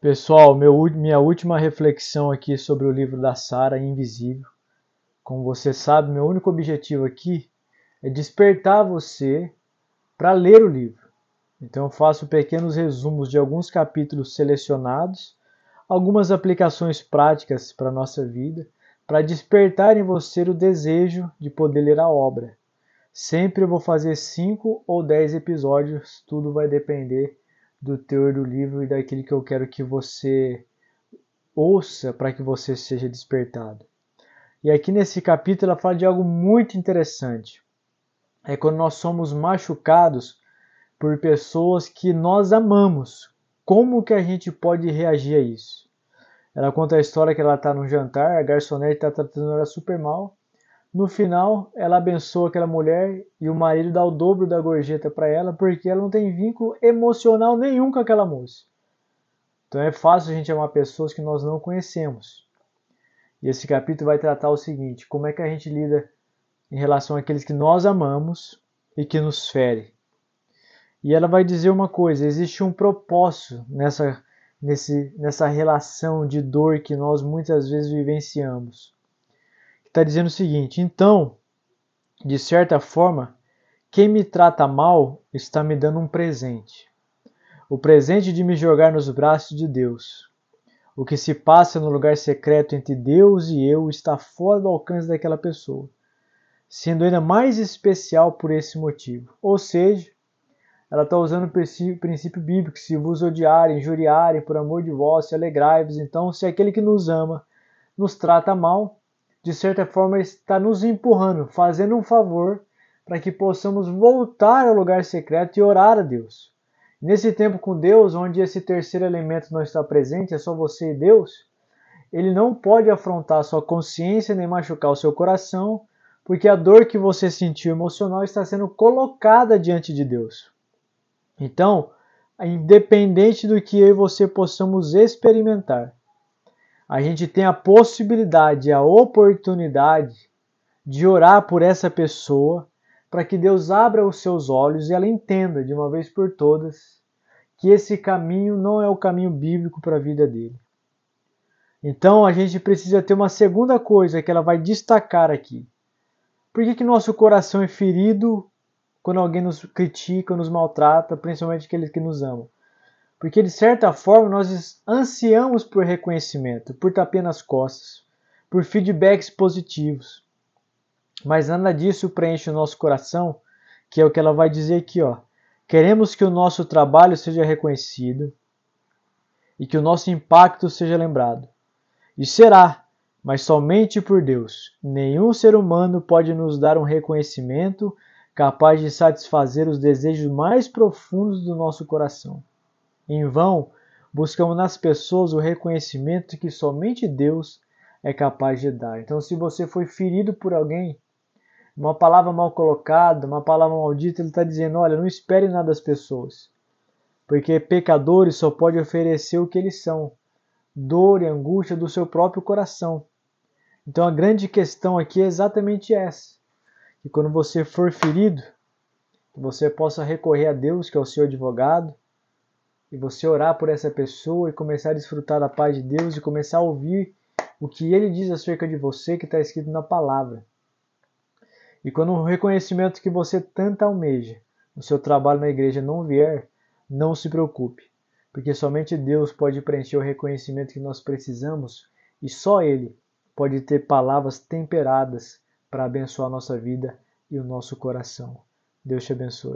Pessoal, meu, minha última reflexão aqui sobre o livro da Sara, Invisível. Como você sabe, meu único objetivo aqui é despertar você para ler o livro. Então eu faço pequenos resumos de alguns capítulos selecionados, algumas aplicações práticas para a nossa vida, para despertar em você o desejo de poder ler a obra. Sempre vou fazer cinco ou dez episódios, tudo vai depender do teor do livro e daquilo que eu quero que você ouça para que você seja despertado. E aqui nesse capítulo ela fala de algo muito interessante. É quando nós somos machucados por pessoas que nós amamos. Como que a gente pode reagir a isso? Ela conta a história que ela está num jantar, a garçonete está tratando ela super mal no final, ela abençoa aquela mulher e o marido dá o dobro da gorjeta para ela porque ela não tem vínculo emocional nenhum com aquela moça. Então é fácil a gente amar pessoas que nós não conhecemos. E esse capítulo vai tratar o seguinte: como é que a gente lida em relação àqueles que nós amamos e que nos ferem. E ela vai dizer uma coisa: existe um propósito nessa, nesse, nessa relação de dor que nós muitas vezes vivenciamos está dizendo o seguinte: então, de certa forma, quem me trata mal está me dando um presente. O presente de me jogar nos braços de Deus. O que se passa no lugar secreto entre Deus e eu está fora do alcance daquela pessoa, sendo ainda mais especial por esse motivo. Ou seja, ela está usando o princípio, princípio bíblico: se vos odiarem, injuriarem por amor de vós, se alegrai-vos. Então, se aquele que nos ama nos trata mal, de certa forma, está nos empurrando, fazendo um favor para que possamos voltar ao lugar secreto e orar a Deus. Nesse tempo com Deus, onde esse terceiro elemento não está presente, é só você e Deus, ele não pode afrontar sua consciência nem machucar o seu coração, porque a dor que você sentiu emocional está sendo colocada diante de Deus. Então, independente do que eu e você possamos experimentar, a gente tem a possibilidade, a oportunidade de orar por essa pessoa para que Deus abra os seus olhos e ela entenda de uma vez por todas que esse caminho não é o caminho bíblico para a vida dele. Então a gente precisa ter uma segunda coisa que ela vai destacar aqui. Por que, que nosso coração é ferido quando alguém nos critica, nos maltrata, principalmente aqueles que nos amam? Porque de certa forma nós ansiamos por reconhecimento, por tapinha nas costas, por feedbacks positivos. Mas nada disso preenche o nosso coração, que é o que ela vai dizer aqui, ó. Queremos que o nosso trabalho seja reconhecido e que o nosso impacto seja lembrado. E será, mas somente por Deus. Nenhum ser humano pode nos dar um reconhecimento capaz de satisfazer os desejos mais profundos do nosso coração. Em vão, buscamos nas pessoas o reconhecimento que somente Deus é capaz de dar. Então, se você foi ferido por alguém, uma palavra mal colocada, uma palavra maldita, ele está dizendo: olha, não espere nada das pessoas, porque pecadores só podem oferecer o que eles são, dor e angústia do seu próprio coração. Então, a grande questão aqui é exatamente essa: que quando você for ferido, você possa recorrer a Deus, que é o seu advogado, e você orar por essa pessoa e começar a desfrutar da paz de Deus e começar a ouvir o que ele diz acerca de você que está escrito na palavra. E quando o reconhecimento que você tanto almeja no seu trabalho na igreja não vier, não se preocupe, porque somente Deus pode preencher o reconhecimento que nós precisamos e só Ele pode ter palavras temperadas para abençoar a nossa vida e o nosso coração. Deus te abençoe.